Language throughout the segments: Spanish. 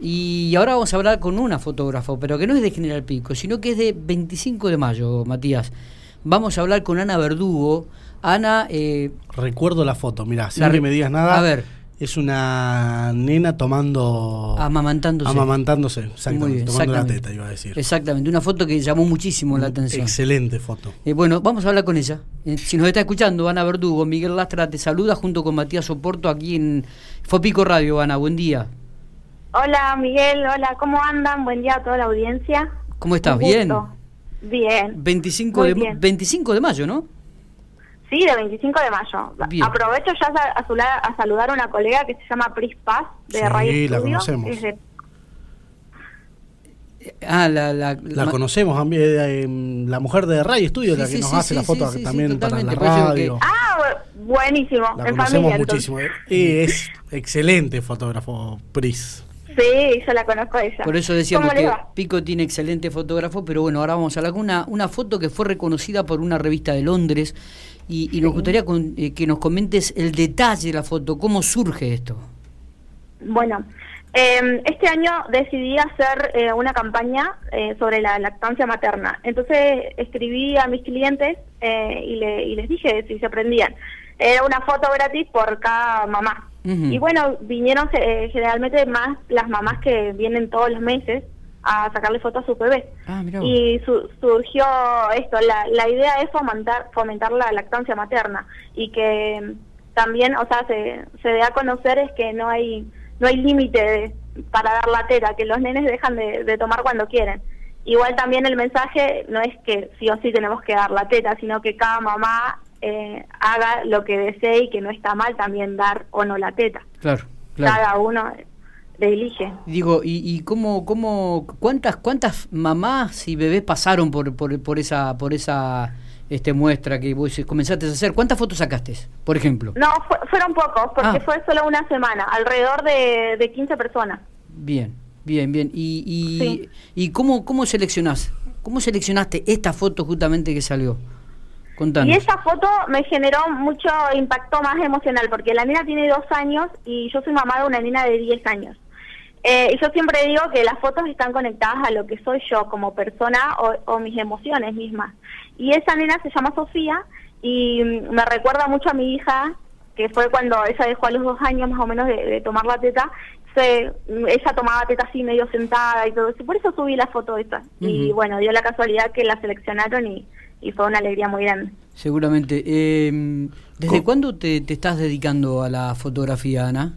Y ahora vamos a hablar con una fotógrafo, pero que no es de General Pico, sino que es de 25 de mayo, Matías. Vamos a hablar con Ana Verdugo. Ana... Eh, Recuerdo la foto, mira, sin que me digas nada. A ver. Es una nena tomando... Amamantándose. Amamantándose, exactamente. tomando la teta, iba a decir. Exactamente, una foto que llamó muchísimo la atención. Excelente foto. Eh, bueno, vamos a hablar con ella. Eh, si nos está escuchando, Ana Verdugo, Miguel Lastra te saluda junto con Matías Oporto aquí en Fopico Radio. Ana, buen día. Hola Miguel, hola, ¿cómo andan? Buen día a toda la audiencia. ¿Cómo estás? ¿Bien? Bien. 25 de, 25 de mayo, ¿no? Sí, de 25 de mayo. Aprovecho ya a, saludar a una colega que se llama Pris Paz de sí, la conocemos. Ah, la, la, conocemos, eh, em, la mujer de Ray Studio, la que nos hace la foto también para la radio. Ah, buenísimo. La conocemos muchísimo. Eh. es excelente fotógrafo, Pris. Sí, yo la conozco a ella. Por eso decíamos que Pico tiene excelente fotógrafo, pero bueno, ahora vamos a hablar con una, una foto que fue reconocida por una revista de Londres y, nos gustaría eh, que nos comentes el detalle de la foto, cómo surge esto. Bueno, eh, este año decidí hacer eh, una campaña eh, sobre la lactancia materna. Entonces escribí a mis clientes y, y les dije si se aprendían. Era una foto gratis por cada mamá. Y bueno, vinieron eh, generalmente más las mamás que vienen todos los meses a sacarle fotos a su bebé. Ah, y surgió esto, la, la idea es fomentar, fomentar la lactancia materna y que también, o sea, se, se dé a conocer es que no hay no hay límite para dar la teta, que los nenes dejan de, de tomar cuando quieren. Igual también el mensaje no es que sí o sí tenemos que dar la teta, sino que cada mamá eh, haga lo que desee y que no está mal también dar o no la teta. Claro, Cada uno le elige. Digo, ¿y, y cómo, cómo, cuántas, cuántas mamás y bebés pasaron por, por, por esa, por esa este muestra que vos comenzaste a hacer? ¿Cuántas fotos sacaste, por ejemplo? No, fueron pocos, porque ah. fue solo una semana, alrededor de, de 15 personas. Bien, bien, bien. ¿Y, y, y cómo, cómo seleccionás? ¿Cómo seleccionaste esta foto justamente que salió? Y esa foto me generó mucho impacto más emocional, porque la nena tiene dos años y yo soy mamá de una nena de 10 años. Eh, y yo siempre digo que las fotos están conectadas a lo que soy yo como persona o, mis emociones mismas. Y esa nena se llama Sofía y me recuerda mucho a mi hija, que fue cuando ella dejó a los dos años más o menos de, tomar la teta, se, ella tomaba teta así medio sentada y todo eso. Por eso subí la foto esa. Y bueno, dio la casualidad que la seleccionaron y y fue una alegría muy grande. Seguramente. Eh, ¿Desde cuándo te, estás dedicando a la fotografía, Ana?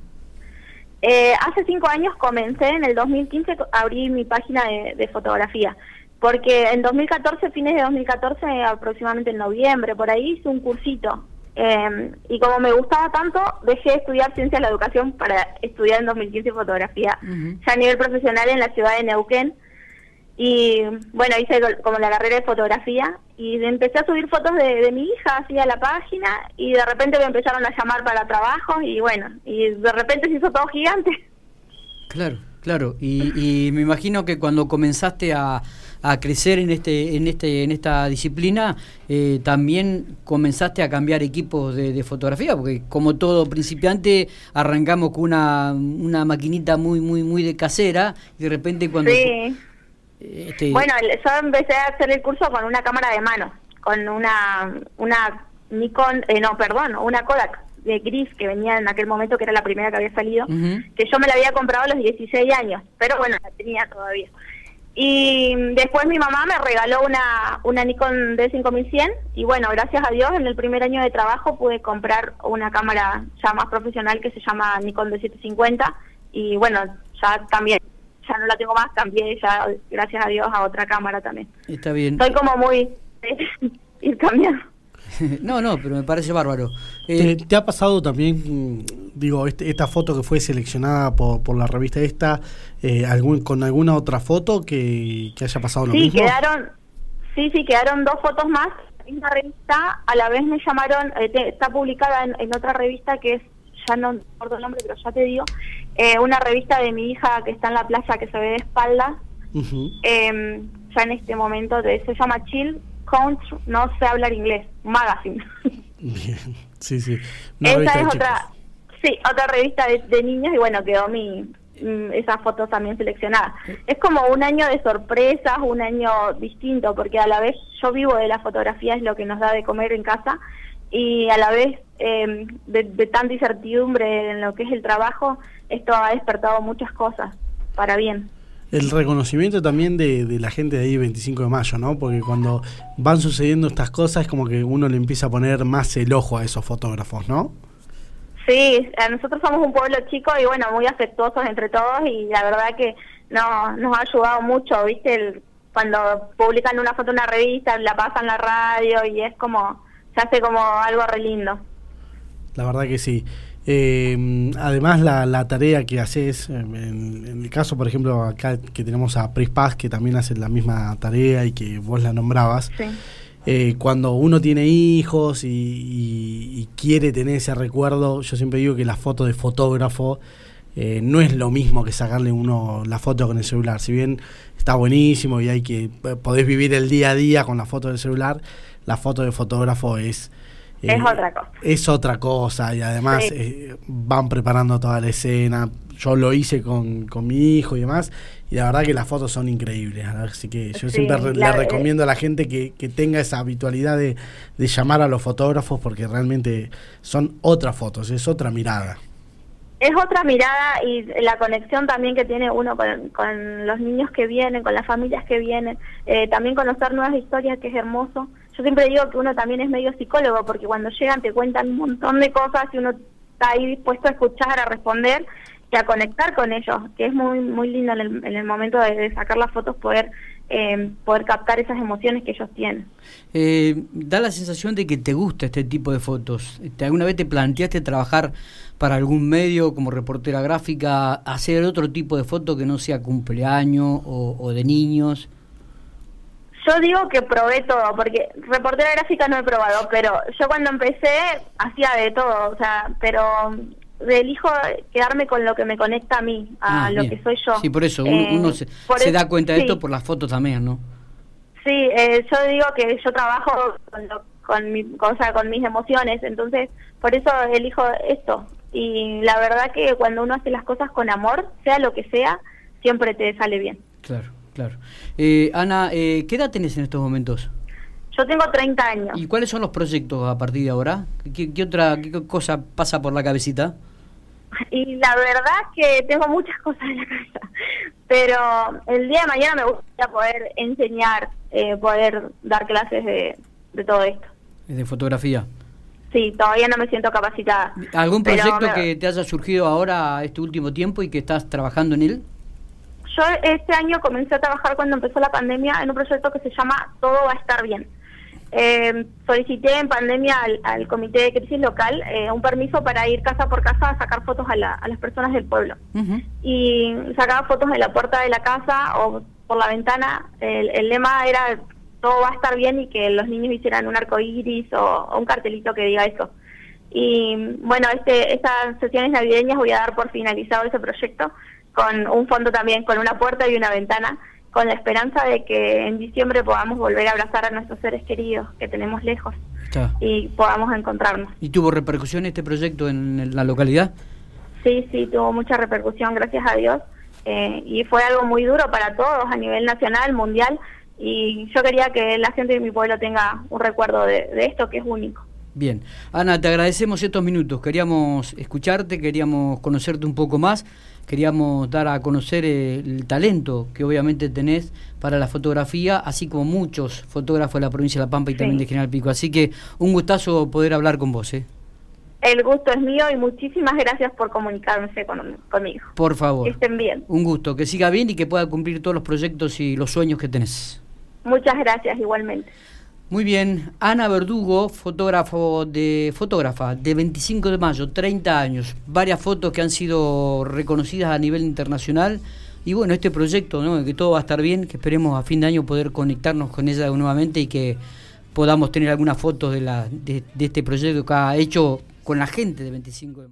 Eh, hace cinco años comencé, en el 2015 abrí mi página de, fotografía, porque en 2014, fines de 2014, aproximadamente en noviembre, por ahí hice un cursito. Eh, y como me gustaba tanto, dejé de estudiar ciencia de la educación para estudiar en 2015 fotografía, ya a nivel profesional en la ciudad de Neuquén. Y bueno, hice como la carrera de fotografía y empecé a subir fotos de, mi hija así a la página y de repente me empezaron a llamar para trabajo y bueno, y de repente se hizo todo gigante. Claro, claro. Y, me imagino que cuando comenzaste a, a, crecer en este, en este, en esta disciplina, eh, también comenzaste a cambiar equipos de, fotografía, porque como todo principiante arrancamos con una, una maquinita muy, muy, muy de casera y de repente cuando sí este, bueno, yo empecé a hacer el curso con una cámara de mano, con una una Nikon, eh, no, perdón, una Kodak de gris que venía en aquel momento, que era la primera que había salido, que yo me la había comprado a los 16 años, pero bueno, la tenía todavía. Y después mi mamá me regaló una, una Nikon D5100 y bueno, gracias a Dios en el primer año de trabajo pude comprar una cámara ya más profesional que se llama Nikon D750 y bueno, ya también ya no la tengo más, cambié ya, gracias a Dios, a otra cámara también. Está bien. Soy como muy... ir cambiando. no, no, pero me parece bárbaro. Eh, ¿Te, ha pasado también, digo, este, esta foto que fue seleccionada por, por la revista esta, eh, algún, con alguna otra foto que, haya pasado lo sí, mismo? Quedaron, sí, sí, quedaron dos fotos más. En una revista, a la vez me llamaron, eh, está publicada en, en, otra revista que es, ya no recuerdo el nombre, pero ya te digo, eh, una revista de mi hija que está en la playa que se ve de espalda. Em, ya en este momento se llama Chill Country, no sé hablar inglés, Magazine. Bien, sí, sí. Esa es otra, sí, otra revista de, niños y bueno, quedó mi, mm, esas fotos también seleccionadas. Es como un año de sorpresas, un año distinto, porque a la vez yo vivo de la fotografía, es lo que nos da de comer en casa, y a la vez eh, de, de tanta incertidumbre en lo que es el trabajo, esto ha despertado muchas cosas para bien el reconocimiento también de, de, la gente de ahí 25 de mayo, ¿no? Porque cuando van sucediendo estas cosas es como que uno le empieza a poner más el ojo a esos fotógrafos, ¿no? Sí, nosotros somos un pueblo chico y bueno, muy afectuosos entre todos y la verdad que no, nos ha ayudado mucho, ¿viste? cuando publican una foto en una revista, la pasan en la radio y es como, se hace como algo re lindo. La verdad que sí. Eh, además, la, la, tarea que haces, en, en, el caso, por ejemplo, acá que tenemos a Pris Paz, que también hace la misma tarea y que vos la nombrabas, sí. eh, cuando uno tiene hijos y, y, y, quiere tener ese recuerdo, yo siempre digo que la foto de fotógrafo eh, no es lo mismo que sacarle uno la foto con el celular. Si bien está buenísimo y hay que podés vivir el día a día con la foto del celular, la foto de fotógrafo es es eh, otra cosa. Es otra cosa y además Sí. eh, van preparando toda la escena. Yo lo hice con, con mi hijo y demás y la verdad que las fotos son increíbles. Así que yo Sí, siempre re- la- le recomiendo a la gente que, que tenga esa habitualidad de, de llamar a los fotógrafos porque realmente son otras fotos, es otra mirada. Es otra mirada y la conexión también que tiene uno con, con los niños que vienen, con las familias que vienen, eh, también conocer nuevas historias que es hermoso. Yo siempre digo que uno también es medio psicólogo porque cuando llegan te cuentan un montón de cosas y uno está ahí dispuesto a escuchar, a responder y a conectar con ellos, que es muy muy lindo en el, en el momento de, sacar las fotos poder eh, poder captar esas emociones que ellos tienen. Eh, da la sensación de que te gusta este tipo de fotos. ¿Te- ¿Alguna vez te planteaste trabajar para algún medio como reportera gráfica, hacer otro tipo de foto que no sea cumpleaños o, o de niños? Yo digo que probé todo, porque reportera gráfica no he probado, pero yo cuando empecé hacía de todo, o sea, pero elijo quedarme con lo que me conecta a mí, a Ah, lo bien. que soy yo. Sí, por eso uno, Eh, uno se, por se da cuenta de sí, esto por las fotos también, ¿no? Sí, eh, yo digo que yo trabajo con, lo- con, mi, con, o sea, con mis emociones, entonces por eso elijo esto. Y la verdad que cuando uno hace las cosas con amor, sea lo que sea, siempre te sale bien. Claro, claro. Eh, Ana, eh, ¿qué edad tenés en estos momentos? Yo tengo 30 años. ¿Y cuáles son los proyectos a partir de ahora? ¿Qué, qué otra qué cosa pasa por la cabecita? Y la verdad que tengo muchas cosas en la cabeza, pero el día de mañana me gustaría poder enseñar, eh, poder dar clases de, de todo esto. De fotografía. Sí, todavía no me siento capacitada. ¿Algún proyecto me- que te haya surgido ahora este último tiempo y que estás trabajando en él? Yo este año comencé a trabajar cuando empezó la pandemia en un proyecto que se llama Todo va a estar bien. Eh, solicité en pandemia al, al comité de crisis local eh, un permiso para ir casa por casa a sacar fotos a, la- a las personas del pueblo. Y sacaba fotos de la puerta de la casa o por la ventana. El, el lema era todo va a estar bien y que los niños hicieran un arco iris o, o un cartelito que diga eso. Y bueno, este, estas sesiones navideñas voy a dar por finalizado ese proyecto con un fondo también, con una puerta y una ventana, con la esperanza de que en diciembre podamos volver a abrazar a nuestros seres queridos que tenemos lejos Está. y podamos encontrarnos. ¿Y tuvo repercusión este proyecto en la localidad? Sí, sí, tuvo mucha repercusión, gracias a Dios. eh, y fue algo muy duro para todos a nivel nacional, mundial. Y yo quería que la gente de mi pueblo tenga un recuerdo de, de esto que es único. Bien. Ana, te agradecemos estos minutos. Queríamos escucharte, queríamos conocerte un poco más, queríamos dar a conocer el talento que obviamente tenés para la fotografía, así como muchos fotógrafos de la provincia de La Pampa y Sí. también de General Pico. Así que un gustazo poder hablar con vos, ¿eh? El gusto es mío y muchísimas gracias por comunicarse con, conmigo. Por favor. Que estén bien. Un gusto, que siga bien y que pueda cumplir todos los proyectos y los sueños que tenés. Muchas gracias igualmente. Muy bien, Ana Verdugo, fotógrafo de fotógrafa de 25 de mayo, 30 años, varias fotos que han sido reconocidas a nivel internacional y bueno, este proyecto, ¿no? que todo va a estar bien, que esperemos a fin de año poder conectarnos con ella nuevamente y que podamos tener algunas fotos de, de, de este proyecto que ha hecho con la gente de 25 de mayo.